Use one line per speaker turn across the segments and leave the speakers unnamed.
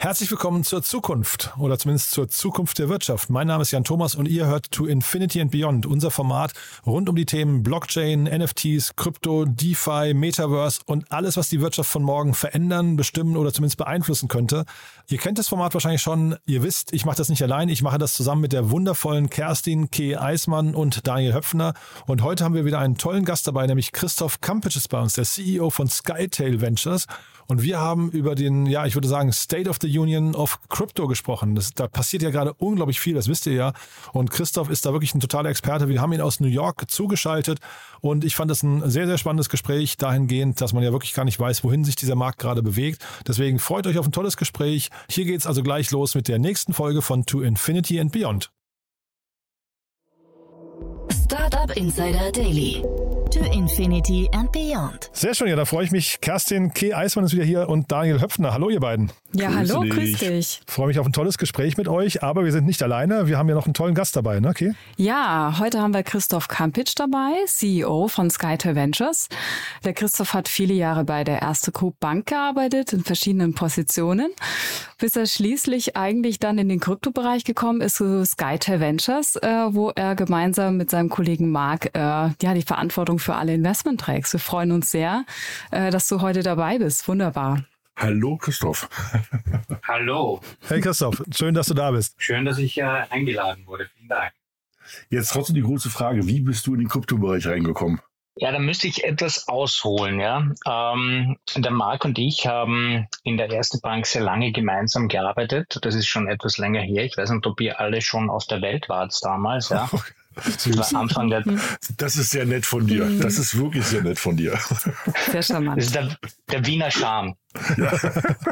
Herzlich willkommen zur Zukunft oder zumindest zur Zukunft der Wirtschaft. Mein Name ist Jan Thomas und ihr hört To Infinity and Beyond, unser Format rund um die Themen Blockchain, NFTs, Krypto, DeFi, Metaverse und alles, was die Wirtschaft von morgen verändern, bestimmen oder zumindest beeinflussen könnte. Ihr kennt das Format wahrscheinlich schon. Ihr wisst, ich mache das nicht allein. Ich mache das zusammen mit der wundervollen Kerstin K. Eismann und Daniel Höpfner. Und heute haben wir wieder einen tollen Gast dabei, nämlich Christoph Kampitsch ist bei uns, der CEO von Skytail Ventures. Und wir haben über den, ja, ich würde sagen, State of the Union of Crypto gesprochen. Das, da passiert ja gerade unglaublich viel, das wisst ihr ja. Und Christoph ist da wirklich ein totaler Experte. Wir haben ihn aus New York zugeschaltet und ich fand das ein sehr, sehr spannendes Gespräch dahingehend, dass man ja wirklich gar nicht weiß, wohin sich dieser Markt gerade bewegt. Deswegen freut euch auf ein tolles Gespräch. Hier geht's also gleich los mit der nächsten Folge von To Infinity and Beyond.
Startup Insider Daily to Infinity and Beyond.
Sehr schön, ja, da freue ich mich. Kerstin K. Eismann ist wieder hier und Daniel Höpfner. Hallo, ihr beiden.
Ja, grüß hallo, dich. grüß dich.
Freue mich auf ein tolles Gespräch mit euch, aber wir sind nicht alleine. Wir haben ja noch einen tollen Gast dabei, ne, okay?
Ja, heute haben wir Christoph Kampitsch dabei, CEO von Skytel Ventures. Der Christoph hat viele Jahre bei der Erste Group Bank gearbeitet, in verschiedenen Positionen, bis er schließlich eigentlich dann in den Kryptobereich gekommen ist zu Skytel Ventures, äh, wo er gemeinsam mit seinem Kollegen Marc äh, ja, die Verantwortung für alle Investment trägst. Wir freuen uns sehr, äh, dass du heute dabei bist. Wunderbar.
Hallo Christoph.
Hallo.
Hey Christoph, schön, dass du da bist.
Schön, dass ich äh, eingeladen wurde. Vielen Dank.
Jetzt trotzdem die große Frage, wie bist du in den Kryptobereich reingekommen?
Ja, da müsste ich etwas ausholen. Ja, ähm, der Marc und ich haben in der Erste Bank sehr lange gemeinsam gearbeitet. Das ist schon etwas länger her. Ich weiß nicht, ob ihr alle schon auf der Welt wart damals. Ja.
Das, Anfang der das ist sehr nett von dir. Mhm. Das ist wirklich sehr nett von dir.
Sehr charmant.
Das ist der, der Wiener Charme. Ja.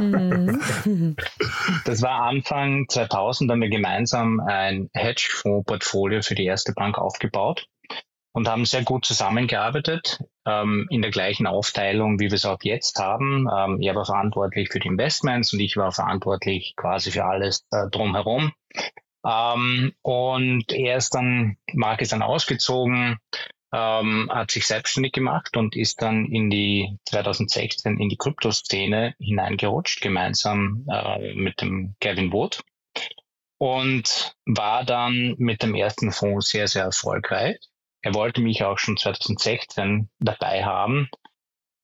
Mhm. Das war Anfang 2000, haben wir gemeinsam ein Hedgefonds-Portfolio für die erste Bank aufgebaut und haben sehr gut zusammengearbeitet ähm, in der gleichen Aufteilung, wie wir es auch jetzt haben. Ähm, er war verantwortlich für die Investments und ich war verantwortlich quasi für alles äh, drumherum. Ähm, und er ist dann, Mark ist dann ausgezogen, ähm, hat sich selbstständig gemacht und ist dann in die 2016 in die Kryptoszene hineingerutscht, gemeinsam äh, mit dem Kevin Wood. Und war dann mit dem ersten Fonds sehr, sehr erfolgreich. Er wollte mich auch schon 2016 dabei haben.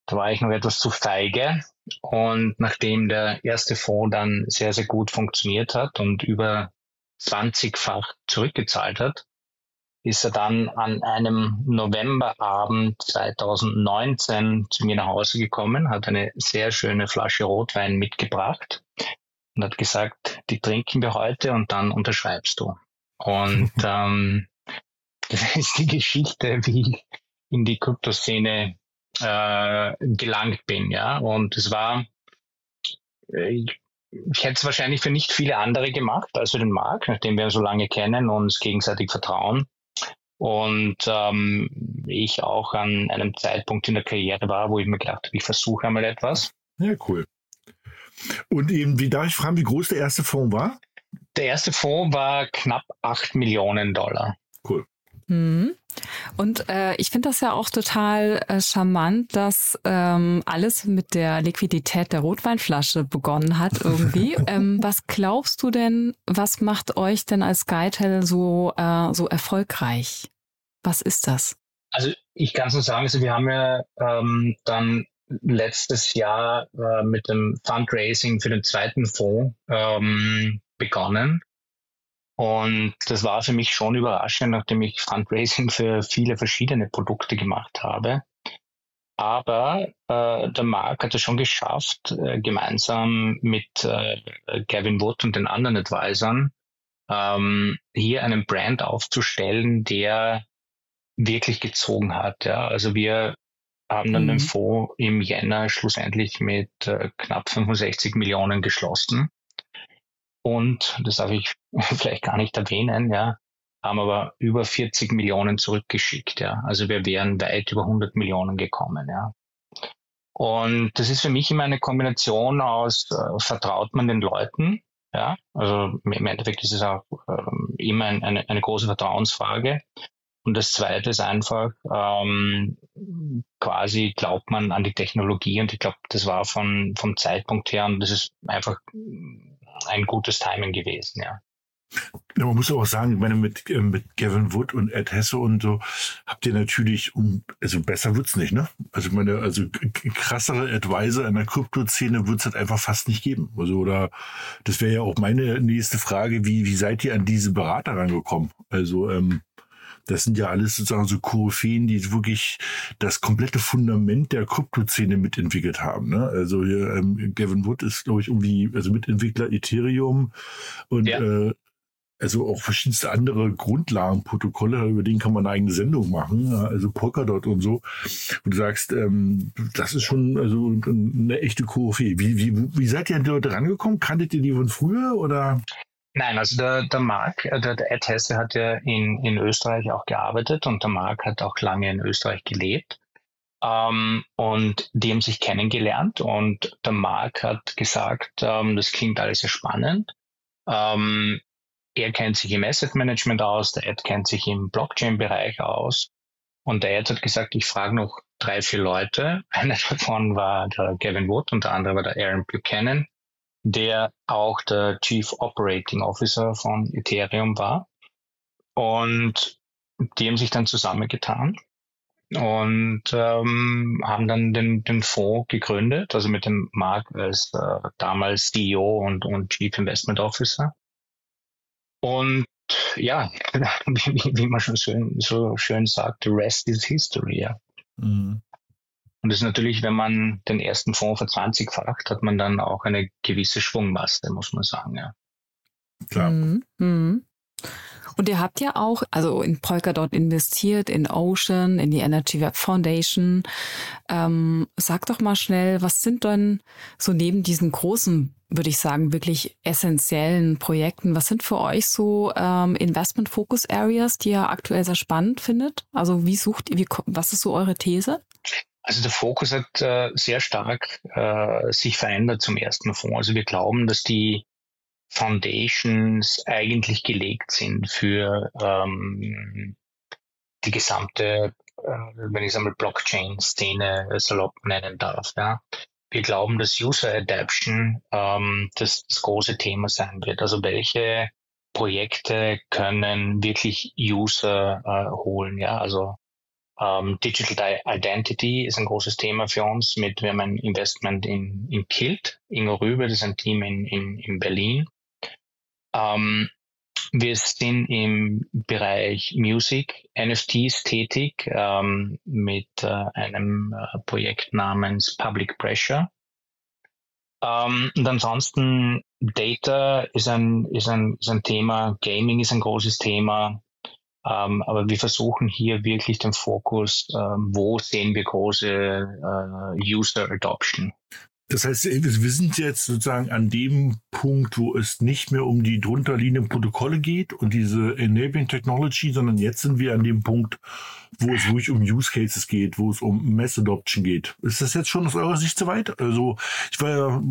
Da war ich noch etwas zu feige. Und nachdem der erste Fonds dann sehr, sehr gut funktioniert hat und über 20-fach zurückgezahlt hat, ist er dann an einem Novemberabend 2019 zu mir nach Hause gekommen, hat eine sehr schöne Flasche Rotwein mitgebracht und hat gesagt, die trinken wir heute und dann unterschreibst du. Und ähm, das ist die Geschichte, wie ich in die Kryptoszene äh, gelangt bin. Ja, und es war, ich ich hätte es wahrscheinlich für nicht viele andere gemacht, als für den Marc, nachdem wir so lange kennen und uns gegenseitig vertrauen. Und ähm, ich auch an einem Zeitpunkt in der Karriere war, wo ich mir gedacht habe, ich versuche einmal etwas.
Ja, cool. Und eben, wie darf ich fragen, wie groß der erste Fonds war?
Der erste Fonds war knapp 8 Millionen Dollar.
Cool.
Mhm. Und äh, ich finde das ja auch total äh, charmant, dass ähm, alles mit der Liquidität der Rotweinflasche begonnen hat irgendwie. ähm, was glaubst du denn, was macht euch denn als Skytel so, äh, so erfolgreich? Was ist das?
Also ich kann es nur sagen, also wir haben ja ähm, dann letztes Jahr äh, mit dem Fundraising für den zweiten Fonds ähm, begonnen. Und das war für mich schon überraschend, nachdem ich Fundraising für viele verschiedene Produkte gemacht habe. Aber äh, der Mark hat es schon geschafft, äh, gemeinsam mit äh, Gavin Wood und den anderen Advisern ähm, hier einen Brand aufzustellen, der wirklich gezogen hat. Ja. Also wir haben dann mhm. den Fonds im Jänner schlussendlich mit äh, knapp 65 Millionen geschlossen. Und, das darf ich vielleicht gar nicht erwähnen, ja, haben aber über 40 Millionen zurückgeschickt. Ja. Also wir wären weit über 100 Millionen gekommen. Ja. Und das ist für mich immer eine Kombination aus, äh, vertraut man den Leuten, ja, also im Endeffekt ist es auch ähm, immer ein, eine, eine große Vertrauensfrage. Und das Zweite ist einfach, ähm, quasi glaubt man an die Technologie und ich glaube, das war von, vom Zeitpunkt her und das ist einfach ein gutes Timing gewesen, ja.
Ja, man muss auch sagen, ich meine, mit, äh, mit Gavin Wood und Ed Hesse und so habt ihr natürlich, um, also besser wird's nicht, ne? Also ich meine, also krassere Advisor in der Krypto-Szene wird's halt einfach fast nicht geben. Also, oder das wäre ja auch meine nächste Frage, wie, wie seid ihr an diese Berater rangekommen? Also, ähm, das sind ja alles sozusagen so Koryphäen, die wirklich das komplette Fundament der Krypto-Szene mitentwickelt haben. Ne? Also hier, ähm, Gavin Wood ist, glaube ich, irgendwie, also Mitentwickler Ethereum und ja. äh, also auch verschiedenste andere Grundlagenprotokolle, über den kann man eine eigene Sendung machen, also Polkadot und so. Und du sagst, ähm, das ist schon also eine echte Koryphäe. Wie, wie, wie seid ihr an die Leute rangekommen? Kanntet ihr die von früher oder?
Nein, also der, der Marc, äh, der, der Ed Hesse hat ja in, in Österreich auch gearbeitet und der Marc hat auch lange in Österreich gelebt. Ähm, und die haben sich kennengelernt und der Marc hat gesagt, ähm, das klingt alles sehr spannend. Ähm, er kennt sich im Asset Management aus, der Ed kennt sich im Blockchain-Bereich aus. Und der Ed hat gesagt, ich frage noch drei, vier Leute. Einer davon war der Gavin Wood und der andere war der Aaron Buchanan, der auch der Chief Operating Officer von Ethereum war. Und die haben sich dann zusammengetan und ähm, haben dann den, den Fonds gegründet, also mit dem Mark als äh, damals CEO und, und Chief Investment Officer. Und ja, wie, wie man schon schön, so schön sagt, the rest is history, ja. Mhm. Und das ist natürlich, wenn man den ersten Fonds verzwanzigfacht, hat man dann auch eine gewisse Schwungmasse, muss man sagen, ja.
Klar. Mhm. Mhm. Und ihr habt ja auch, also in Polkadot investiert, in Ocean, in die Energy Web Foundation. Ähm, sag doch mal schnell, was sind denn so neben diesen großen, würde ich sagen, wirklich essentiellen Projekten, was sind für euch so ähm, Investment Focus Areas, die ihr aktuell sehr spannend findet? Also wie sucht ihr, wie, was ist so eure These?
Also der Fokus hat äh, sehr stark äh, sich verändert zum ersten Fonds. Also wir glauben, dass die Foundations eigentlich gelegt sind für ähm, die gesamte, äh, wenn ich es einmal Blockchain-Szene salopp nennen darf. Ja. Wir glauben, dass User Adaption ähm, das, das große Thema sein wird. Also welche Projekte können wirklich User äh, holen, ja, also ähm, Digital Identity ist ein großes Thema für uns. Mit wir haben ein Investment in, in Kilt, Ingo Rübe, das ist ein Team in, in, in Berlin. Ähm, wir sind im Bereich Music, NFTs tätig ähm, mit äh, einem äh, Projekt namens Public Pressure. Und ansonsten Data ist ein, ist, ein, ist ein Thema, Gaming ist ein großes Thema, ähm, aber wir versuchen hier wirklich den Fokus, äh, wo sehen wir große äh, User Adoption.
Das heißt, wir sind jetzt sozusagen an dem Punkt, wo es nicht mehr um die drunterliegenden Protokolle geht und diese Enabling Technology, sondern jetzt sind wir an dem Punkt, wo es wirklich um Use Cases geht, wo es um Mass Adoption geht. Ist das jetzt schon aus eurer Sicht zu weit? Also ich war ja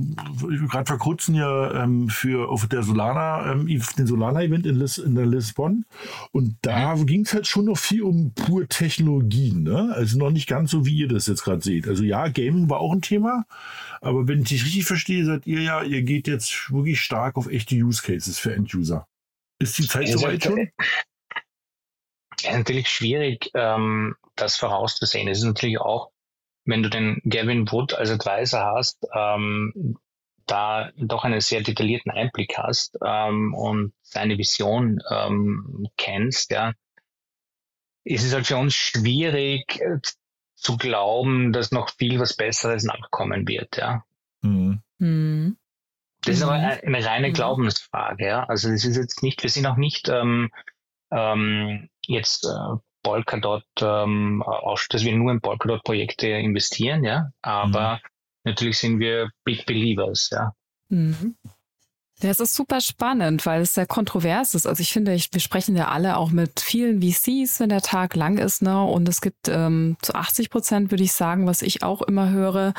gerade vor kurzem ja ähm, für auf der Solana, ähm, den Solana-Event in, Lis in der Lisbon und da ging es halt schon noch viel um pure Technologien, ne? Also noch nicht ganz so, wie ihr das jetzt gerade seht. Also ja, Gaming war auch ein Thema, aber wenn ich dich richtig verstehe, seid ihr ja, ihr geht jetzt wirklich stark auf echte Use Cases für End-User. Ist die Zeit soweit schon?
ist natürlich schwierig, ähm, das vorauszusehen. Es ist natürlich auch, wenn du den Gavin Wood als Advisor hast, ähm, da doch einen sehr detaillierten Einblick hast ähm, und seine Vision ähm, kennst, ja, ist es halt für uns schwierig zu glauben, dass noch viel was Besseres nachkommen wird, ja. Mhm. Mhm. Das ist aber mhm. eine reine mhm. Glaubensfrage, ja. Also das ist jetzt nicht, wir sind auch nicht ähm, ähm, jetzt äh, Polkadot, ähm, auch, dass wir nur in Polkadot-Projekte investieren, ja. Aber mhm. natürlich sind wir Big Believers, ja.
Es ist super spannend, weil es sehr kontrovers ist. Also ich finde, ich, wir sprechen ja alle auch mit vielen VCs, wenn der Tag lang ist, ne? Und es gibt ähm, zu 80 Prozent, würde ich sagen, was ich auch immer höre,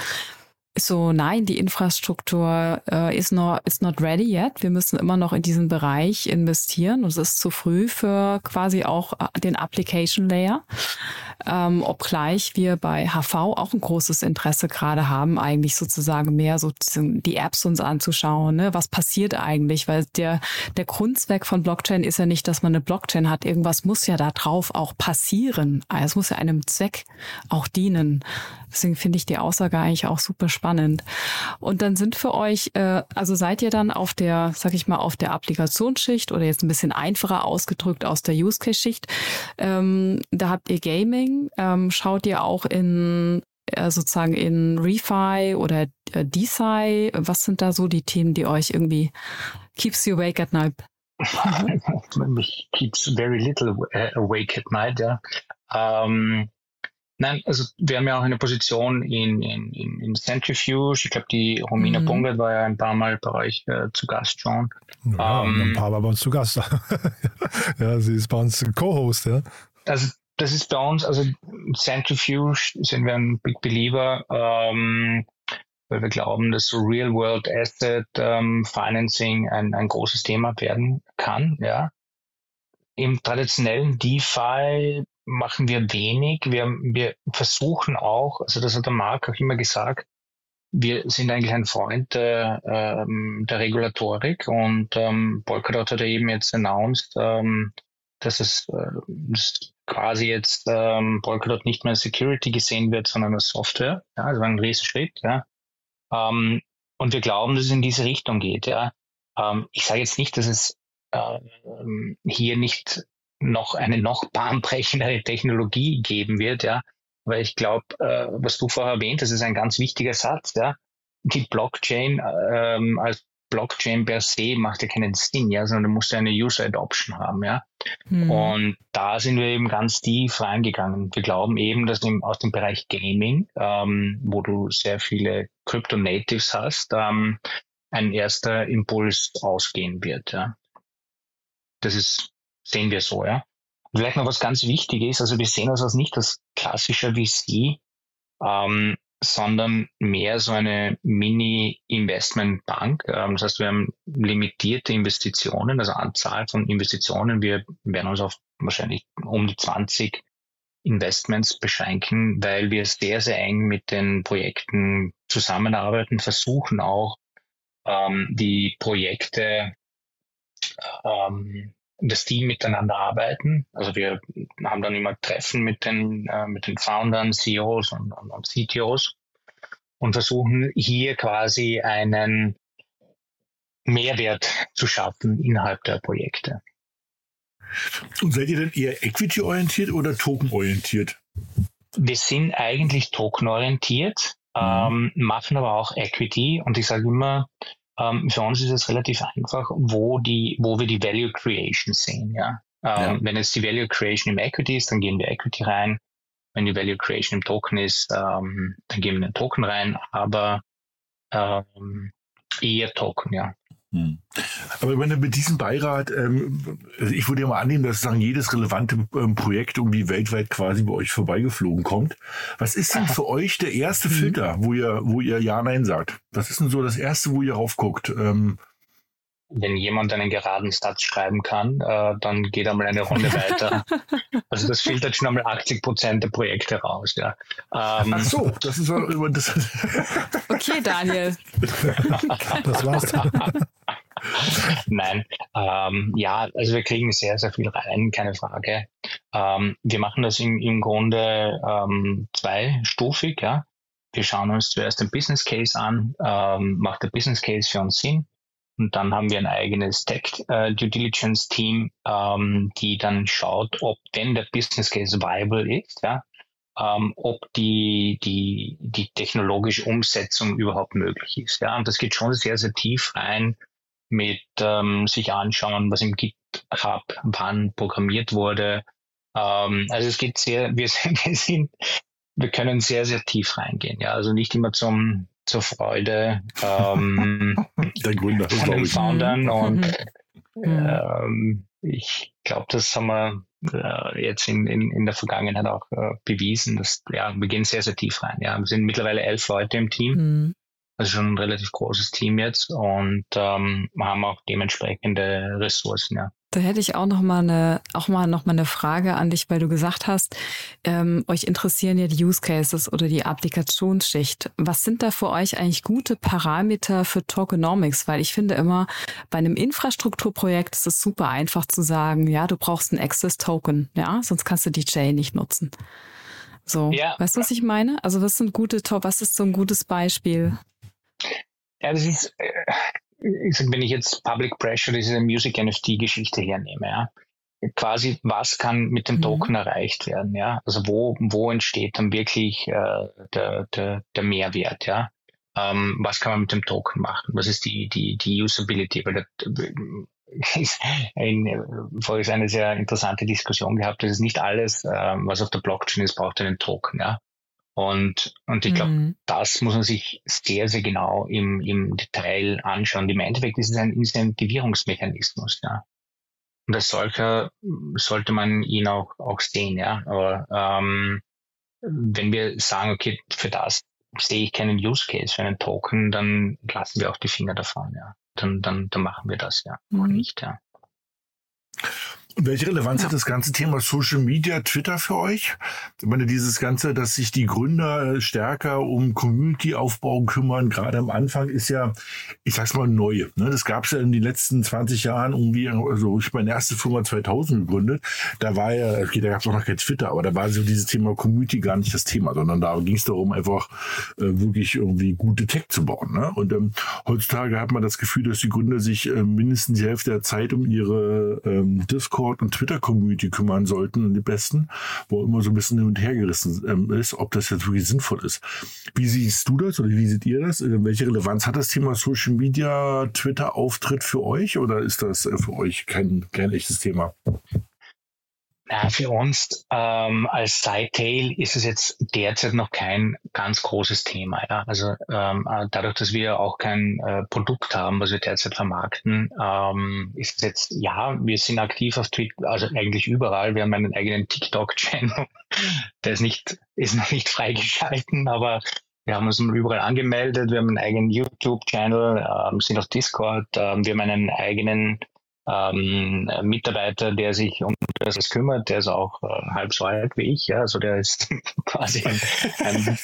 so, nein, die Infrastruktur äh, ist not, is not ready yet. Wir müssen immer noch in diesen Bereich investieren und es ist zu früh für quasi auch äh, den Application Layer. Ähm, obgleich wir bei HV auch ein großes Interesse gerade haben, eigentlich sozusagen mehr so die Apps uns anzuschauen. Ne? Was passiert eigentlich? Weil der, der Grundzweck von Blockchain ist ja nicht, dass man eine Blockchain hat. Irgendwas muss ja da drauf auch passieren. Also es muss ja einem Zweck auch dienen. Deswegen finde ich die Aussage eigentlich auch super spannend. Und dann sind für euch, äh, also seid ihr dann auf der, sag ich mal, auf der Applikationsschicht oder jetzt ein bisschen einfacher ausgedrückt aus der Use Case Schicht. Ähm, da habt ihr Gaming. Ähm, schaut ihr auch in äh, sozusagen in Refi oder äh, DeSci? Was sind da so die Themen, die euch irgendwie keeps you awake at night?
keeps very little uh, awake at night, ja. Ähm, Nein, also wir haben ja auch eine Position in, in, in Centrifuge. Ich glaube, die Romina mhm. Bungert war ja ein paar Mal bei euch äh, zu Gast schon.
Ja, ähm, ein paar Mal bei uns zu Gast. ja, sie ist bei uns Co-Host, ja.
Also das ist bei uns, also Centrifuge sind wir ein Big Believer, ähm, weil wir glauben, dass so Real-World Asset ähm, Financing ein, ein großes Thema werden kann, ja. Im traditionellen DeFi machen wir wenig. Wir, wir versuchen auch, also das hat der Marc auch immer gesagt, wir sind eigentlich ein Freund der, ähm, der Regulatorik und ähm, Polkadot hat ja eben jetzt announced, ähm, dass es äh, quasi jetzt ähm, Polkadot nicht mehr als Security gesehen wird, sondern als Software. Ja, also ein Riesenschritt. Ja. Ähm, und wir glauben, dass es in diese Richtung geht. Ja. Ähm, ich sage jetzt nicht, dass es hier nicht noch eine noch bahnbrechendere Technologie geben wird, ja. Weil ich glaube, äh, was du vorher erwähnt hast, ist ein ganz wichtiger Satz, ja. Die Blockchain ähm, als Blockchain per se macht ja keinen Sinn, ja, sondern du musst ja eine User Adoption haben, ja. Mhm. Und da sind wir eben ganz tief reingegangen. Wir glauben eben, dass im, aus dem Bereich Gaming, ähm, wo du sehr viele Crypto Natives hast, ähm, ein erster Impuls ausgehen wird, ja. Das ist sehen wir so, ja. Und vielleicht noch was ganz Wichtiges, also wir sehen uns als nicht als klassischer VC, ähm, sondern mehr so eine Mini-Investmentbank. Ähm, das heißt, wir haben limitierte Investitionen, also Anzahl von Investitionen. Wir werden uns auf wahrscheinlich um die 20 Investments beschränken, weil wir sehr, sehr eng mit den Projekten zusammenarbeiten, versuchen auch ähm, die Projekte ähm, das Team miteinander arbeiten. Also wir haben dann immer Treffen mit den, äh, mit den Foundern, CEOs und, und, und CTOs und versuchen hier quasi einen Mehrwert zu schaffen innerhalb der Projekte.
Und seid ihr denn eher equity-orientiert oder token-orientiert?
Wir sind eigentlich token-orientiert, mhm. ähm, machen aber auch Equity und ich sage immer, ähm, für uns ist es relativ einfach, wo die, wo wir die Value Creation sehen. Ja? Ähm, ja. Wenn jetzt die Value Creation im Equity ist, dann gehen wir Equity rein. Wenn die Value Creation im Token ist, ähm, dann gehen wir den Token rein, aber ähm, eher Token, ja. Hm.
Aber wenn mit diesem Beirat, ähm, also ich würde ja mal annehmen, dass sagen, jedes relevante ähm, Projekt irgendwie weltweit quasi bei euch vorbeigeflogen kommt. Was ist denn für euch der erste mhm. Filter, wo ihr, wo ihr Ja, Nein sagt? Was ist denn so das erste, wo ihr raufguckt? Ähm,
wenn jemand einen geraden Satz schreiben kann, äh, dann geht einmal eine Runde weiter. Also das filtert schon einmal 80 Prozent der Projekte raus. Ja.
Ähm, Ach so, das ist immer das.
Okay, Daniel.
das war's.
Nein, ähm, ja, also wir kriegen sehr, sehr viel rein, keine Frage. Ähm, wir machen das im, im Grunde ähm, zweistufig. Ja. Wir schauen uns zuerst den Business Case an. Ähm, macht der Business Case für uns Sinn? Und dann haben wir ein eigenes Tech äh, Due Diligence Team, ähm, die dann schaut, ob denn der Business Case viable ist, ja, ähm, ob die, die, die technologische Umsetzung überhaupt möglich ist. Ja. Und das geht schon sehr, sehr tief rein mit ähm, sich anschauen, was im GitHub wann programmiert wurde, Ähm, also es geht sehr, wir, wir sind, wir können sehr, sehr tief reingehen. Ja, also nicht immer zum zur Freude ähm,
der Gründer
von den Foundern und ähm, ich glaube, das haben wir äh, jetzt in, in, in der Vergangenheit auch äh, bewiesen, dass ja, wir gehen sehr, sehr tief rein. Ja, wir sind mittlerweile elf Leute im Team. Mhm. Also schon ein relativ großes Team jetzt und ähm, haben auch dementsprechende Ressourcen, ja.
Da hätte ich auch noch mal eine, auch mal noch mal eine Frage an dich, weil du gesagt hast, ähm, euch interessieren ja die Use Cases oder die Applikationsschicht. Was sind da für euch eigentlich gute Parameter für Tokenomics? Weil ich finde immer, bei einem Infrastrukturprojekt ist es super einfach zu sagen, ja, du brauchst einen Access Token, ja, sonst kannst du die Chain nicht nutzen. So, ja. weißt du, was ich meine? Also was sind gute Top, was ist so ein gutes Beispiel?
Ja, das ist, äh, wenn ich jetzt Public Pressure, diese Music NFT-Geschichte hernehme, ja, quasi, was kann mit dem mhm. Token mhm. erreicht werden, ja? Also wo, wo entsteht dann wirklich äh, der, der, der Mehrwert, ja? Ähm, was kann man mit dem Token machen? Was ist die, die, die Usability? Weil das ist ein, vorher ist eine sehr interessante Diskussion gehabt, das ist nicht alles, ähm, was auf der Blockchain ist, braucht einen Token, ja? Und, und ich glaube, mhm. das muss man sich sehr, sehr genau im, im Detail anschauen. Im Endeffekt ist es ein Incentivierungsmechanismus, ja. Und als solcher sollte man ihn auch, auch sehen, ja. Aber ähm, wenn wir sagen, okay, für das sehe ich keinen Use Case für einen Token, dann lassen wir auch die Finger davon, ja. Dann, dann, dann machen wir das, ja. Mhm. Auch nicht, ja.
Welche Relevanz ja. hat das ganze Thema Social Media, Twitter für euch? Ich meine, dieses Ganze, dass sich die Gründer stärker um Community-Aufbau kümmern, gerade am Anfang ist ja, ich sag's mal, neu. Ne? Das gab's ja in den letzten 20 Jahren irgendwie, also ich meine erste Firma 2000 gegründet, da war ja, okay, da gab's auch noch kein Twitter, aber da war so dieses Thema Community gar nicht das Thema, sondern da ging es darum, einfach äh, wirklich irgendwie gute Tech zu bauen. Ne? Und ähm, heutzutage hat man das Gefühl, dass die Gründer sich äh, mindestens die Hälfte der Zeit um ihre ähm, Discord Discord und Twitter-Community kümmern sollten die besten, wo immer so ein bisschen hin und her gerissen ähm, ist, ob das jetzt wirklich sinnvoll ist. Wie siehst du das oder wie seht ihr das? Äh, welche Relevanz hat das Thema Social Media, Twitter-Auftritt für euch oder ist das äh, für euch kein, kein echtes Thema?
Ja, für uns ähm, als Sidetail ist es jetzt derzeit noch kein ganz großes Thema. Ja? Also ähm, äh, dadurch, dass wir auch kein äh, Produkt haben, was wir derzeit vermarkten, ähm, ist es jetzt, ja, wir sind aktiv auf Twitter, also eigentlich überall. Wir haben einen eigenen TikTok-Channel. Der ist nicht, ist noch nicht freigeschalten, aber wir haben uns überall angemeldet. Wir haben einen eigenen YouTube-Channel, ähm, sind auf Discord. Ähm, wir haben einen eigenen ähm, Mitarbeiter, der sich um das kümmert, der ist auch äh, halb so alt wie ich, ja, also der ist quasi ein, ein,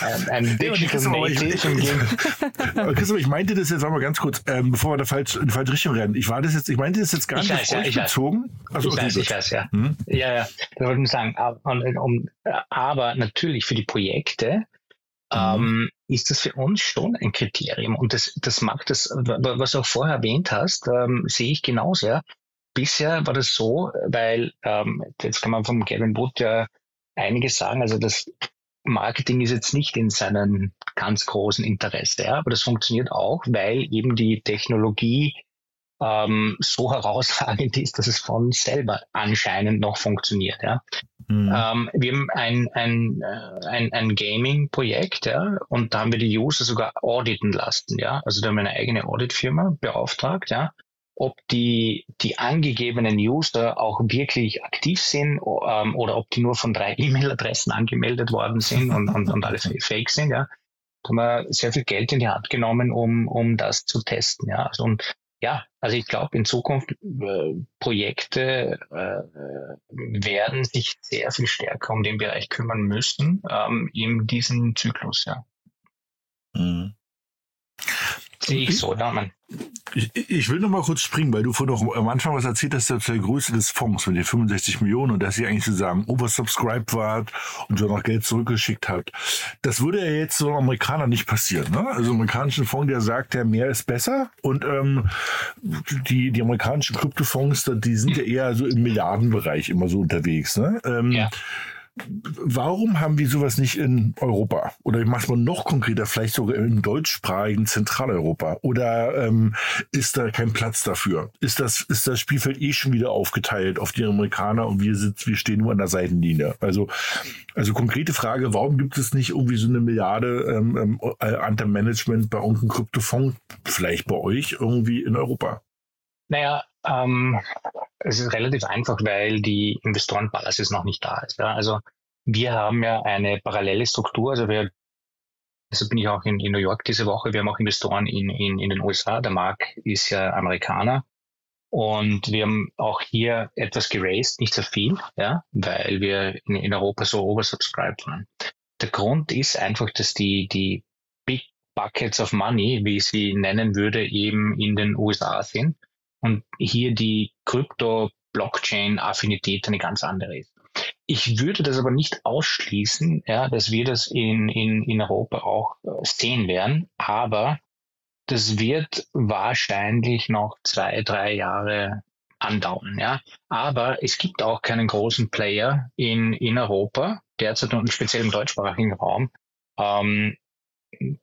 ein, ein Digital
Native. Christoph, ich meinte das jetzt, mal ganz kurz, ähm, bevor wir da falsch, in die falsche Richtung rennen. Ich war das jetzt, ich meinte das jetzt gar nicht weiß, auf ja, euch bezogen.
Also, ich okay, weiß, gut. ich weiß, ja. Hm? Ja, ja, das wollte ich sagen. Aber, um, aber natürlich für die Projekte. Ähm, ist das für uns schon ein Kriterium. Und das, das macht das, was du auch vorher erwähnt hast, ähm, sehe ich genauso. Ja. Bisher war das so, weil ähm, jetzt kann man vom Gavin Wood ja einiges sagen. Also das Marketing ist jetzt nicht in seinem ganz großen Interesse, ja, aber das funktioniert auch, weil eben die Technologie ähm, so herausragend ist, dass es von selber anscheinend noch funktioniert. Ja. Mhm. Ähm, wir haben ein, ein, äh, ein, ein Gaming-Projekt, ja, und da haben wir die User sogar auditen lassen, ja. Also da haben wir eine eigene Audit-Firma beauftragt, ja, ob die, die angegebenen User auch wirklich aktiv sind ähm, oder ob die nur von drei E-Mail-Adressen angemeldet worden sind und, und, und alle fake sind, ja. Da haben wir sehr viel Geld in die Hand genommen, um, um das zu testen, ja. Also, und ja, also ich glaube, in Zukunft äh, Projekte äh, werden sich sehr viel stärker um den Bereich kümmern müssen ähm, in diesem Zyklus, ja. Mhm. Sehe ich so, ja, man.
Ich, ich will noch mal kurz springen, weil du vorhin noch am Anfang was erzählt hast zur Größe des Fonds mit den 65 Millionen und dass ihr eigentlich sozusagen oversubscribed wart und so noch Geld zurückgeschickt habt. Das würde ja jetzt so einem Amerikaner nicht passieren. Ne? Also amerikanischen Fonds, der sagt, ja, mehr ist besser und ähm, die, die amerikanischen Kryptofonds, die sind ja eher so im Milliardenbereich immer so unterwegs. Ne? Ähm, ja warum haben wir sowas nicht in Europa? Oder ich mache es mal noch konkreter, vielleicht sogar im deutschsprachigen Zentraleuropa? Oder ähm, ist da kein Platz dafür? Ist das, ist das Spielfeld eh schon wieder aufgeteilt auf die Amerikaner und wir, sitzen, wir stehen nur an der Seitenlinie? Also, also konkrete Frage, warum gibt es nicht irgendwie so eine Milliarde ähm, äh, Management bei irgendeinem Kryptofonds, vielleicht bei euch irgendwie in Europa?
Naja, ähm, es ist relativ einfach, weil die Investorenbasis noch nicht da ist. Ja. Also wir haben ja eine parallele Struktur. Also wir, deshalb bin ich auch in, in New York diese Woche. Wir haben auch Investoren in, in, in den USA. Der Mark ist ja Amerikaner. Und wir haben auch hier etwas geraced, nicht so viel, ja, weil wir in, in Europa so oversubscribed waren. Der Grund ist einfach, dass die, die Big Buckets of Money, wie ich sie nennen würde, eben in den USA sind und hier die Krypto-Blockchain-Affinität eine ganz andere ist. Ich würde das aber nicht ausschließen, ja, dass wir das in, in, in Europa auch äh, sehen werden, aber das wird wahrscheinlich noch zwei, drei Jahre andauern. Ja. Aber es gibt auch keinen großen Player in, in Europa, derzeit und speziell im deutschsprachigen Raum, ähm,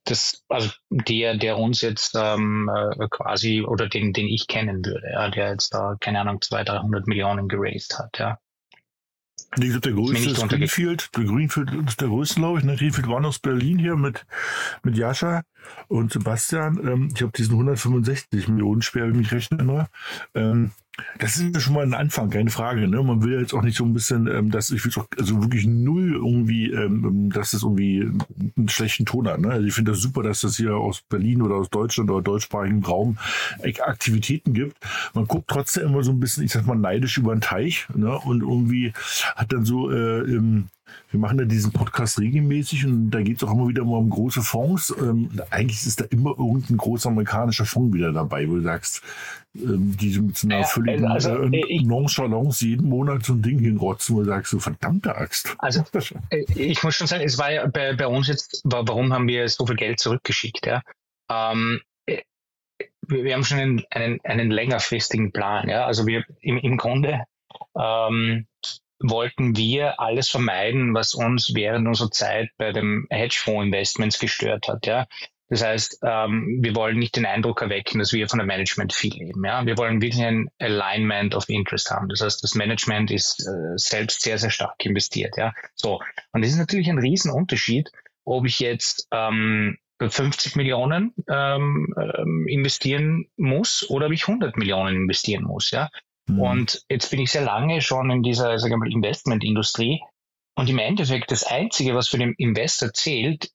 das, also der, der uns jetzt ähm, äh, quasi oder den, den ich kennen würde, ja, der jetzt da, keine Ahnung, 200, 300 Millionen geraced hat, ja.
Nee, der größte ist Greenfield. Der Greenfield ist der größte, glaube ich. Ne? Greenfield war aus Berlin hier mit, mit Jascha und Sebastian. Ähm, ich habe diesen 165 Millionen schwer, wenn ich mich rechne. Ähm, das ist ja schon mal ein Anfang, keine Frage. Ne? Man will jetzt auch nicht so ein bisschen, ähm, dass ich will auch also wirklich null irgendwie, ähm, dass es irgendwie einen schlechten Ton hat. Ne? Also ich finde das super, dass das hier aus Berlin oder aus Deutschland oder deutschsprachigen Raum Aktivitäten gibt. Man guckt trotzdem immer so ein bisschen, ich sag mal, neidisch über den Teich ne? und irgendwie hat dann so äh, im wir machen ja diesen Podcast regelmäßig und da geht es auch immer wieder mal um große Fonds. Ähm, eigentlich ist da immer irgendein großer amerikanischer Fonds wieder dabei, wo du sagst, ähm, die mit so einer ja, völligen also, äh, ich, Nonchalance jeden Monat so ein Ding hinrotzen, wo du sagst, so verdammte Axt.
Also äh, ich muss schon sagen, es war ja bei, bei uns jetzt, warum haben wir so viel Geld zurückgeschickt? Ja? Ähm, äh, wir haben schon einen, einen, einen längerfristigen Plan. Ja? Also wir im, im Grunde ähm, wollten wir alles vermeiden, was uns während unserer Zeit bei dem Hedgefonds-Investments gestört hat. Ja. Das heißt, ähm, wir wollen nicht den Eindruck erwecken, dass wir von der Management viel leben. Ja. Wir wollen wirklich ein Alignment of Interest haben. Das heißt, das Management ist äh, selbst sehr, sehr stark investiert. Ja. So. Und das ist natürlich ein Riesenunterschied, ob ich jetzt ähm, 50 Millionen ähm, ähm, investieren muss oder ob ich 100 Millionen investieren muss. Ja. Mhm. Und jetzt bin ich sehr lange schon in dieser, Investmentindustrie. Und im Endeffekt das Einzige, was für den Investor zählt,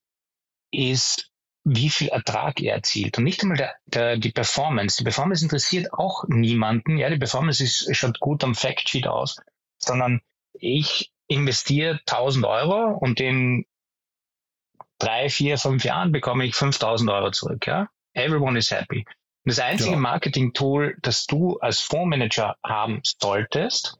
ist, wie viel Ertrag er erzielt. Und nicht einmal der, der, die Performance. Die Performance interessiert auch niemanden. Ja, die Performance ist, schaut gut am Factsheet aus, sondern ich investiere 1000 Euro und in drei, vier, fünf Jahren bekomme ich 5000 Euro zurück. Ja, everyone is happy. Das einzige ja. Marketing-Tool, das du als Fondsmanager haben solltest,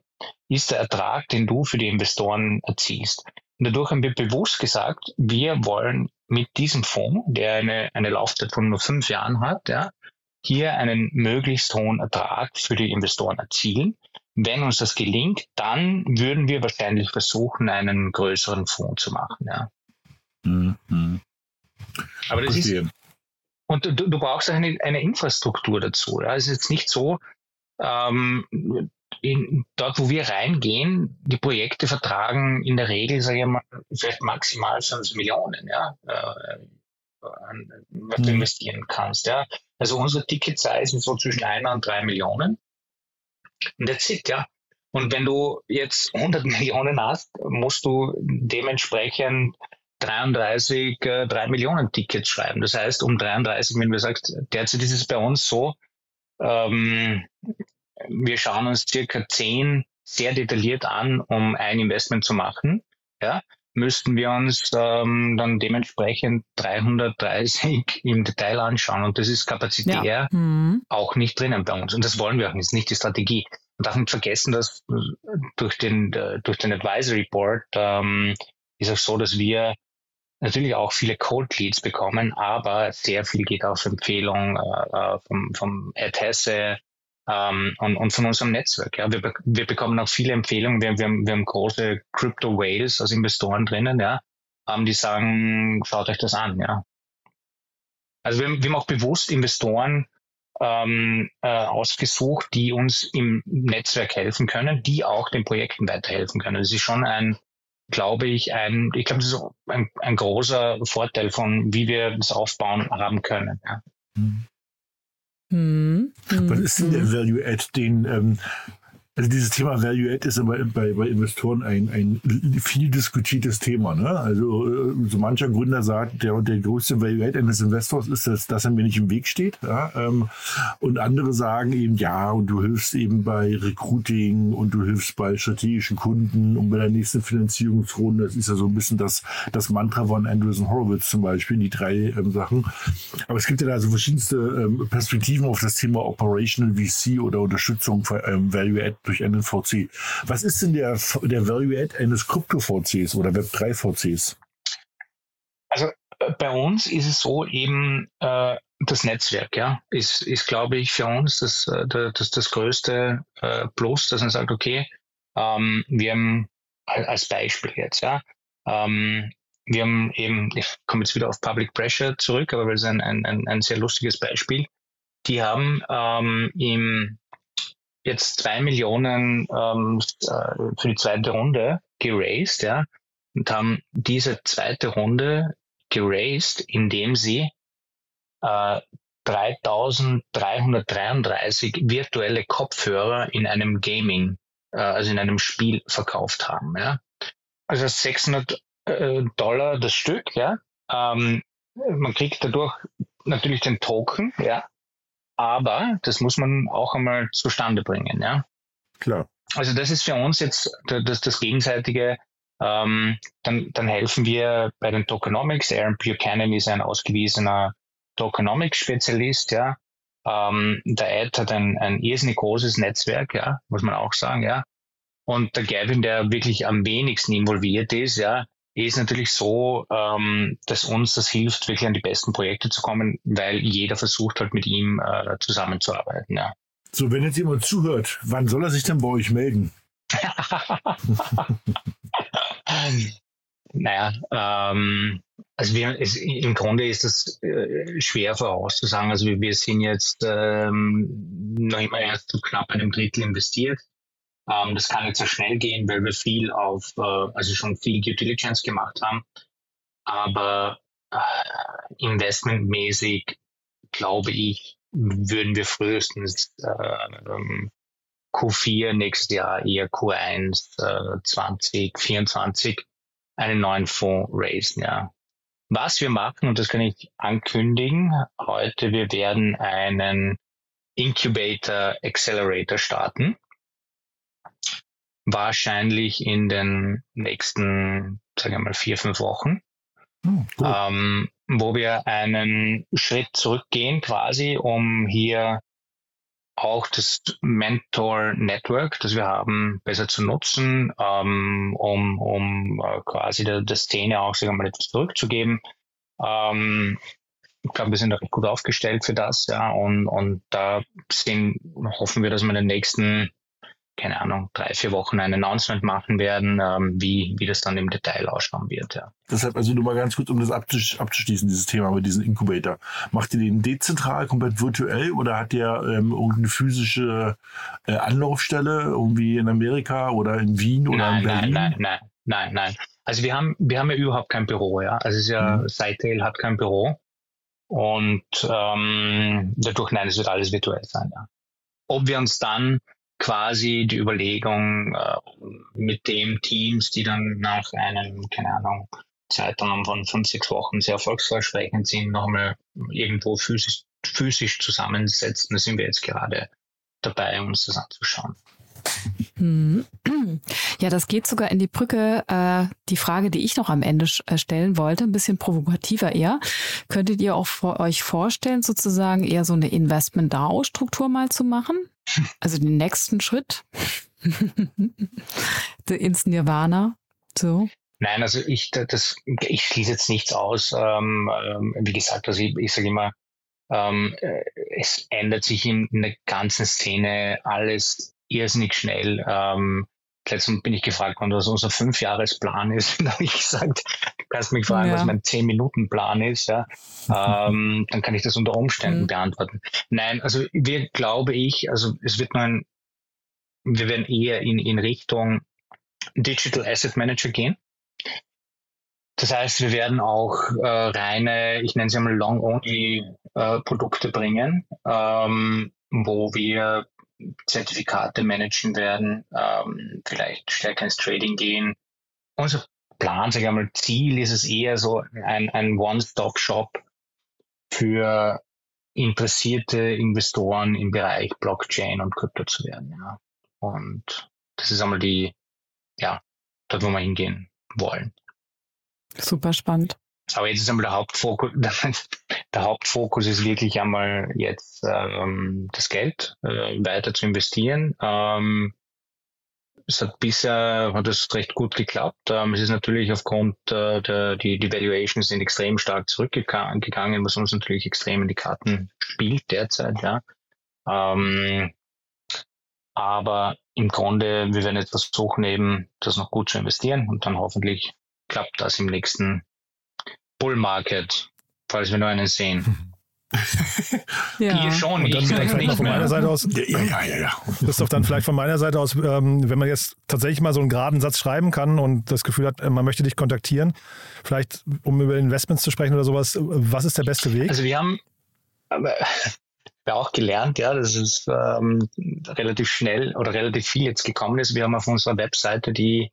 ist der Ertrag, den du für die Investoren erzielst. Und dadurch haben wir bewusst gesagt, wir wollen mit diesem Fonds, der eine, eine Laufzeit von nur fünf Jahren hat, ja, hier einen möglichst hohen Ertrag für die Investoren erzielen. Wenn uns das gelingt, dann würden wir wahrscheinlich versuchen, einen größeren Fonds zu machen. Ja. Mhm. Aber das ist, und du, du brauchst eine, eine Infrastruktur dazu. Ja. Es ist jetzt nicht so, ähm, in, dort, wo wir reingehen, die Projekte vertragen in der Regel, sage ich mal, vielleicht maximal 5 Millionen, ja, äh, was du mhm. investieren kannst. Ja. Also unsere Ticket-Size ist so zwischen einer und drei Millionen. Und that's it, ja. Und wenn du jetzt 100 Millionen hast, musst du dementsprechend 33, äh, 3 Millionen Tickets schreiben. Das heißt, um 33, wenn du sagst, derzeit ist es bei uns so, ähm, wir schauen uns circa 10 sehr detailliert an, um ein Investment zu machen. Ja, müssten wir uns ähm, dann dementsprechend 330 im Detail anschauen. Und das ist kapazitär ja. mhm. auch nicht drinnen bei uns. Und das wollen wir auch nicht, das ist nicht die Strategie. Man darf nicht vergessen, dass durch den, äh, durch den Advisory Board ähm, ist auch so, dass wir natürlich auch viele Cold Leads bekommen, aber sehr viel geht auf Empfehlung äh, äh vom, vom Ed Hesse, ähm, und, und von unserem Netzwerk. Ja. Wir, wir bekommen auch viele Empfehlungen. Wir, wir, haben, wir haben große Crypto Whales als Investoren drinnen, ja, ähm, die sagen, schaut euch das an. Ja. Also wir, wir haben auch bewusst Investoren ähm, äh, ausgesucht, die uns im Netzwerk helfen können, die auch den Projekten weiterhelfen können. Das ist schon ein, glaube ich, ein, ich glaube, das ist ein, ein großer Vorteil von, wie wir das aufbauen haben können. Ja. Mhm.
Mhm. Was ist denn der mhm. Value Add, den ähm, also dieses Thema Value Add ist immer bei, bei Investoren ein, ein viel diskutiertes Thema. Ne? Also äh, so mancher Gründer sagt, der, der größte Value Add eines Investors ist, dass, dass er mir nicht im Weg steht. Ja? Ähm, und andere sagen eben, ja, und du hilfst eben bei Recruiting und du hilfst bei strategischen Kunden und bei der nächsten Finanzierungsrunde. Das ist ja so ein bisschen das, das Mantra von Andreessen Horowitz zum Beispiel, die drei ähm, Sachen. Aber es gibt ja da so verschiedenste ähm, Perspektiven auf das Thema Operational VC oder Unterstützung für ähm, Value Add durch einen VC. Was ist denn der, der Value Add eines Krypto-VCs oder Web3-VCs?
Also äh, bei uns ist es so eben, äh, das Netzwerk, ja, ist, ist glaube ich, für uns das, äh, das, das größte äh, Plus, dass man sagt, okay, ähm, wir haben als Beispiel jetzt, ja, ähm, wir haben eben, ich komme jetzt wieder auf Public Pressure zurück, aber weil es ein, ein, ein sehr lustiges Beispiel. Die haben ähm, im jetzt zwei Millionen ähm, äh, für die zweite Runde geraced, ja, und haben diese zweite Runde geraced, indem sie äh, 3333 virtuelle Kopfhörer in einem Gaming, äh, also in einem Spiel verkauft haben, ja. Also 600 äh, Dollar das Stück, ja. Ähm, man kriegt dadurch natürlich den Token, ja, aber das muss man auch einmal zustande bringen, ja.
Klar.
Also das ist für uns jetzt das, das Gegenseitige. Ähm, dann, dann helfen wir bei den Tokenomics. Aaron Buchanan ist ein ausgewiesener Tokenomics-Spezialist, ja. Ähm, der Ed hat ein, ein irrsinnig großes Netzwerk, ja, muss man auch sagen, ja. Und der Gavin, der wirklich am wenigsten involviert ist, ja, ist natürlich so, ähm, dass uns das hilft, wirklich an die besten Projekte zu kommen, weil jeder versucht halt mit ihm äh, zusammenzuarbeiten. Ja.
So, wenn jetzt jemand zuhört, wann soll er sich denn bei euch melden?
naja, ähm, also wir, es, im Grunde ist das äh, schwer vorauszusagen. Also wir, wir sind jetzt ähm, noch immer erst zu knapp einem Drittel investiert. Ähm, das kann jetzt sehr schnell gehen, weil wir viel auf, äh, also schon viel Due Diligence gemacht haben. Aber äh, investmentmäßig, glaube ich, würden wir frühestens äh, Q4 nächstes Jahr, eher Q1 äh, 2024 einen neuen Fonds raisen, ja. Was wir machen, und das kann ich ankündigen, heute, wir werden einen Incubator Accelerator starten wahrscheinlich in den nächsten, sagen wir mal, vier, fünf Wochen, oh, ähm, wo wir einen Schritt zurückgehen quasi, um hier auch das Mentor Network, das wir haben, besser zu nutzen, ähm, um, um äh, quasi der, der Szene auch sagen wir mal etwas zurückzugeben. Ähm, ich glaube, wir sind recht gut aufgestellt für das, ja, und, und da sind, hoffen wir, dass wir in den nächsten keine Ahnung, drei, vier Wochen ein Announcement machen werden, ähm, wie, wie das dann im Detail ausschauen wird. Ja.
Deshalb, also nur mal ganz kurz, um das abzuschließen, dieses Thema mit diesem Incubator. Macht ihr den dezentral, komplett virtuell oder hat ihr ähm, irgendeine physische äh, Anlaufstelle irgendwie in Amerika oder in Wien oder
nein,
in Berlin?
Nein, nein, nein, nein, nein. Also wir haben, wir haben ja überhaupt kein Büro, ja. Also es ist ja, mhm. Sidetail hat kein Büro. Und ähm, dadurch, nein, es wird alles virtuell sein, ja. Ob wir uns dann quasi die Überlegung äh, mit dem Teams, die dann nach einem, keine Ahnung, Zeitraum von fünf, sechs Wochen sehr erfolgsversprechend sind, nochmal irgendwo physisch, physisch zusammensetzen. Da sind wir jetzt gerade dabei, uns das anzuschauen.
Hm. Ja, das geht sogar in die Brücke. Äh, die Frage, die ich noch am Ende äh, stellen wollte, ein bisschen provokativer eher. Könntet ihr auch vor euch vorstellen, sozusagen eher so eine Investment-DAO-Struktur mal zu machen? Also den nächsten Schritt ins Nirvana. So.
Nein, also ich, das, ich schließe jetzt nichts aus. Ähm, ähm, wie gesagt, also ich, ich sage immer, Ähm, äh, es ändert sich in, in, der ganzen Szene alles irrsinnig schnell. Ähm, letztens bin ich gefragt worden, was unser Fünfjahresplan ist. da habe ich gesagt, du kannst mich fragen, ja. was mein Zehn-Minuten-Plan ist. Ja? ähm, dann kann ich das unter Umständen mhm. beantworten. Nein, also wir glaube ich, also es wird nur ein, wir werden eher in, in Richtung Digital Asset Manager gehen. Das heißt, wir werden auch äh, reine, ich nenne sie mal Long-Only-Produkte äh, bringen, ähm, wo wir Zertifikate managen werden, ähm, vielleicht stärker ins Trading gehen. Unser Plan, sage ich einmal, Ziel ist es eher so ein, ein One-Stop-Shop für interessierte Investoren im Bereich Blockchain und Krypto zu werden. Ja. Und das ist einmal die, ja, dort, wo wir hingehen wollen.
Super spannend.
Aber jetzt ist einmal der Hauptfokus, der Hauptfokus ist wirklich einmal jetzt ähm, das Geld äh, weiter zu investieren. Ähm, es hat bisher hat es recht gut geklappt. Ähm, es ist natürlich aufgrund äh, der die, die Valuations sind extrem stark zurückgegangen, was uns natürlich extrem in die Karten spielt derzeit. Ja. Ähm, aber im Grunde, wir werden jetzt versuchen, eben das noch gut zu investieren und dann hoffentlich klappt das im nächsten Bull Market, falls wir nur einen sehen.
ja. Ihr schon, und dann, ich dann vielleicht noch von meiner Seite aus. Ja, ja, ja, ja. Christoph, dann vielleicht von meiner Seite aus, ähm, wenn man jetzt tatsächlich mal so einen geraden Satz schreiben kann und das Gefühl hat, man möchte dich kontaktieren, vielleicht um über Investments zu sprechen oder sowas, was ist der beste Weg?
Also wir haben aber, wir auch gelernt, ja, dass es ähm, relativ schnell oder relativ viel jetzt gekommen ist. Wir haben auf unserer Webseite die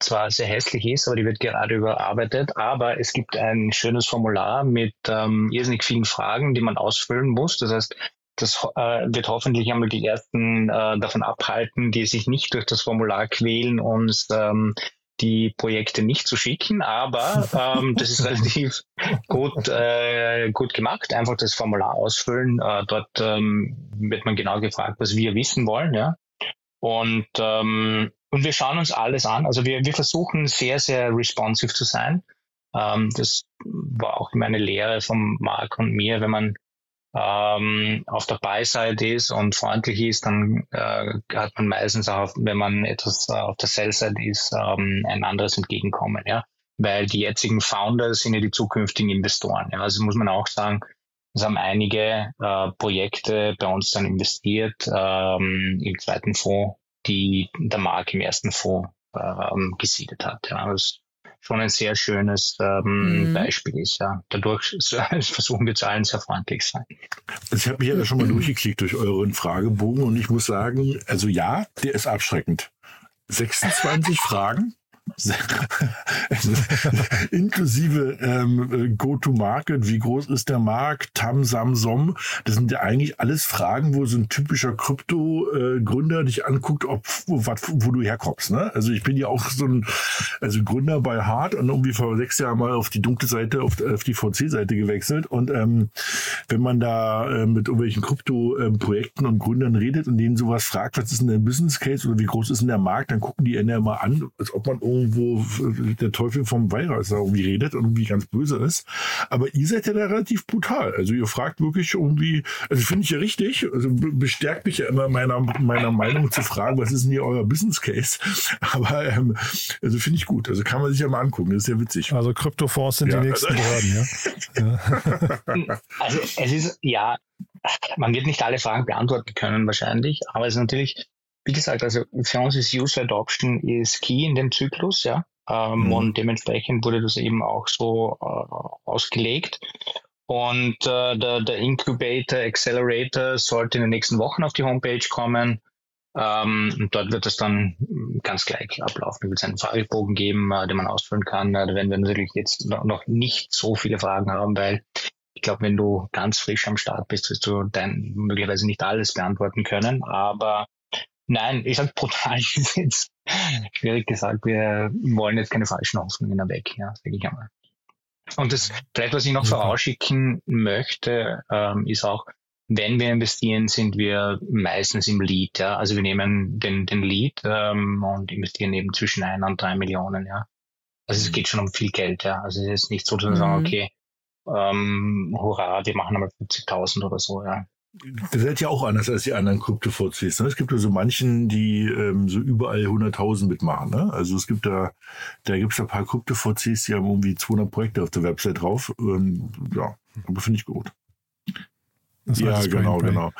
zwar sehr hässlich ist, aber die wird gerade überarbeitet. Aber es gibt ein schönes Formular mit ähm, irrsinnig vielen Fragen, die man ausfüllen muss. Das heißt, das äh, wird hoffentlich einmal die ersten äh, davon abhalten, die sich nicht durch das Formular quälen, uns ähm, die Projekte nicht zu schicken, aber ähm, das ist relativ gut, äh, gut gemacht. Einfach das Formular ausfüllen. Äh, dort ähm, wird man genau gefragt, was wir wissen wollen. Ja? Und ähm, und wir schauen uns alles an. Also wir, wir versuchen sehr, sehr responsive zu sein. Ähm, das war auch meine Lehre von Marc und mir. Wenn man ähm, auf der Buy-Side ist und freundlich ist, dann äh, hat man meistens auch, wenn man etwas äh, auf der Sell-Side ist, ähm, ein anderes Entgegenkommen. Ja? Weil die jetzigen Founder sind ja die zukünftigen Investoren. Ja? Also muss man auch sagen, es haben einige äh, Projekte bei uns dann investiert ähm, im zweiten Fonds die der Markt im ersten Fonds ähm, gesiedet hat. Ja, was schon ein sehr schönes ähm, mhm. Beispiel ist. Ja. Dadurch versuchen wir zu allen sehr freundlich sein.
Also ich habe mich ja schon mal durchgeklickt durch euren Fragebogen und ich muss sagen, also ja, der ist abschreckend. 26 Fragen Inklusive ähm, Go-to-Market, wie groß ist der Markt, Tam, Sam, Som. Das sind ja eigentlich alles Fragen, wo so ein typischer Krypto-Gründer dich anguckt, ob wo, wo du herkommst. Ne? Also ich bin ja auch so ein also Gründer bei Hart und irgendwie vor sechs Jahren mal auf die dunkle Seite, auf, auf die VC-Seite gewechselt. Und ähm, wenn man da äh, mit irgendwelchen Krypto-Projekten ähm, und Gründern redet und denen sowas fragt, was ist denn der Business Case oder wie groß ist denn der Markt, dann gucken die ja immer an, als ob man irgendwie wo der Teufel vom Weihwasser irgendwie redet und irgendwie ganz böse ist. Aber ihr seid ja da relativ brutal. Also ihr fragt wirklich irgendwie, also finde ich ja richtig, also bestärkt mich ja immer meiner, meiner Meinung zu fragen, was ist denn hier euer Business Case? Aber ähm, also finde ich gut. Also kann man sich ja mal angucken, das ist ja witzig.
Also Kryptofonds sind ja, die nächsten
also, Behörden, ja? Also es ist, ja, man wird nicht alle Fragen beantworten können wahrscheinlich, aber es ist natürlich wie gesagt, also für uns ist User Adoption ist key in dem Zyklus, ja. Ähm, mhm. Und dementsprechend wurde das eben auch so äh, ausgelegt. Und äh, der, der Incubator Accelerator sollte in den nächsten Wochen auf die Homepage kommen. Ähm, und dort wird es dann ganz gleich ablaufen. Es wird einen Fragebogen geben, äh, den man ausfüllen kann. Äh, da werden wir natürlich jetzt noch, noch nicht so viele Fragen haben, weil ich glaube, wenn du ganz frisch am Start bist, wirst du dann möglicherweise nicht alles beantworten können. Aber Nein, ich sage brutal ist jetzt schwierig gesagt. Wir wollen jetzt keine falschen Hoffnungen weg, ja, sage ich einmal. Und das vielleicht, was ich noch vorausschicken möchte, ähm, ist auch, wenn wir investieren, sind wir meistens im Lead. Ja? Also wir nehmen den, den Lead ähm, und investieren eben zwischen ein und drei Millionen. Ja? Also es geht schon um viel Geld. Ja? Also es ist nicht so, dass wir sagen, mhm. okay, ähm, hurra, wir machen einmal 50.000 oder so, ja.
Das seid ja auch anders als die anderen Krypto-VCs. Ne? Es gibt ja so manchen, die ähm, so überall 100.000 mitmachen. Ne? Also es gibt da, da gibt es ein paar Krypto-VCs, die haben irgendwie 200 Projekte auf der Website drauf. Ähm, ja, aber finde ich gut.
Das
ja, genau, genau.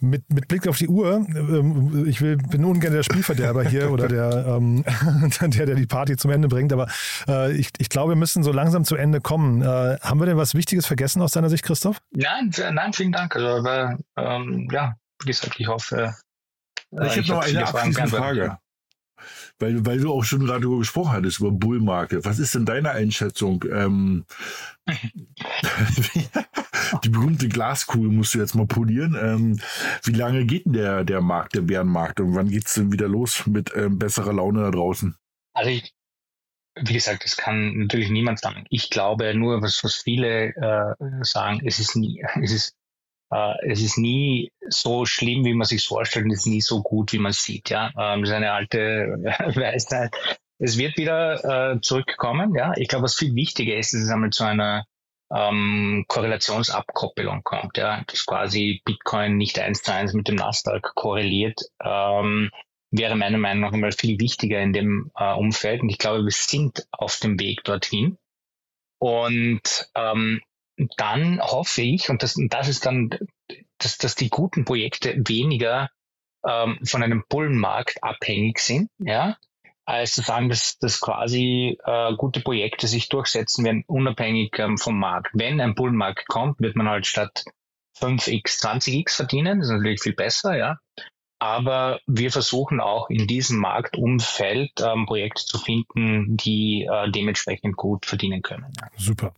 Mit, mit Blick auf die Uhr, ähm, ich will, bin ungern der Spielverderber hier oder der, ähm, der, der die Party zum Ende bringt, aber äh, ich, ich glaube, wir müssen so langsam zu Ende kommen. Äh, haben wir denn was Wichtiges vergessen aus deiner Sicht, Christoph?
Nein, nein, vielen Dank. Also, aber, ähm, ja, wie gesagt, ich hoffe.
Äh, ich, ich habe noch eine abschließende Frage. Weil, weil du auch schon gerade darüber gesprochen hattest, über Bullmarke. Was ist denn deine Einschätzung? Ähm, die berühmte Glaskugel musst du jetzt mal polieren. Ähm, wie lange geht denn der, der Markt, der Bärenmarkt und wann geht es denn wieder los mit ähm, besserer Laune da draußen?
Also ich, wie gesagt, das kann natürlich niemand sagen. Ich glaube nur, was, was viele äh, sagen, es ist nie, es ist, es ist nie so schlimm, wie man sich vorstellt, und es ist nie so gut, wie man sieht. Ja, ähm, das ist eine alte Weisheit. Es wird wieder äh, zurückkommen. Ja, ich glaube, was viel wichtiger ist, ist es einmal zu einer ähm, Korrelationsabkoppelung kommt, ja, dass quasi Bitcoin nicht eins zu eins mit dem Nasdaq korreliert, ähm, wäre meiner Meinung nach immer viel wichtiger in dem äh, Umfeld. Und ich glaube, wir sind auf dem Weg dorthin. Und ähm, dann hoffe ich, und das, das ist dann, dass, dass die guten Projekte weniger ähm, von einem Bullenmarkt abhängig sind, ja, als zu sagen, dass, dass quasi äh, gute Projekte sich durchsetzen werden, unabhängig ähm, vom Markt. Wenn ein Bullenmarkt kommt, wird man halt statt 5x 20x verdienen, das ist natürlich viel besser, ja. Aber wir versuchen auch in diesem Marktumfeld ähm, Projekte zu finden, die äh, dementsprechend gut verdienen können. Ja.
Super.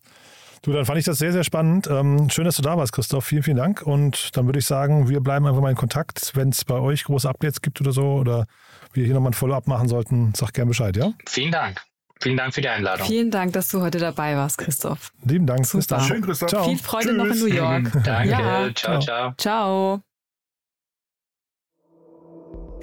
Du, dann fand ich das sehr, sehr spannend. Ähm, schön, dass du da warst, Christoph. Vielen, vielen Dank. Und dann würde ich sagen, wir bleiben einfach mal in Kontakt. Wenn es bei euch große Updates gibt oder so oder wir hier nochmal ein Follow-up machen sollten, sag gerne Bescheid, ja?
Vielen Dank. Vielen Dank für die Einladung.
Vielen Dank, dass du heute dabei warst, Christoph.
Lieben Dank.
Super. Bis dann.
Schön, Christoph.
Ciao. Viel Freude Tschüss. noch in New York.
Danke. Ja. Ciao, ciao.
Ciao.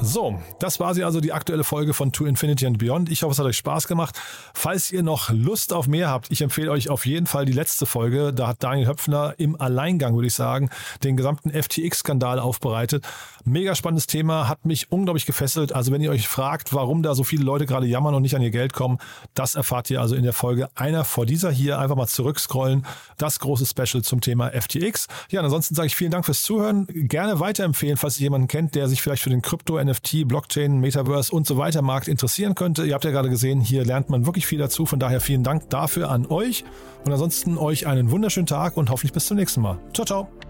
So, das war sie also die aktuelle Folge von To Infinity and Beyond. Ich hoffe, es hat euch Spaß gemacht. Falls ihr noch Lust auf mehr habt, ich empfehle euch auf jeden Fall die letzte Folge. Da hat Daniel Höpfner im Alleingang, würde ich sagen, den gesamten FTX-Skandal aufbereitet. Mega spannendes Thema, hat mich unglaublich gefesselt. Also wenn ihr euch fragt, warum da so viele Leute gerade jammern und nicht an ihr Geld kommen, das erfahrt ihr also in der Folge einer vor dieser hier. Einfach mal zurückscrollen. Das große Special zum Thema FTX. Ja, ansonsten sage ich vielen Dank fürs Zuhören. Gerne weiterempfehlen, falls ihr jemanden kennt, der sich vielleicht für den Krypto NFT, Blockchain, Metaverse und so weiter Markt interessieren könnte. Ihr habt ja gerade gesehen, hier lernt man wirklich viel dazu. Von daher vielen Dank dafür an euch. Und ansonsten euch einen wunderschönen Tag und hoffentlich bis zum nächsten Mal. Ciao, ciao.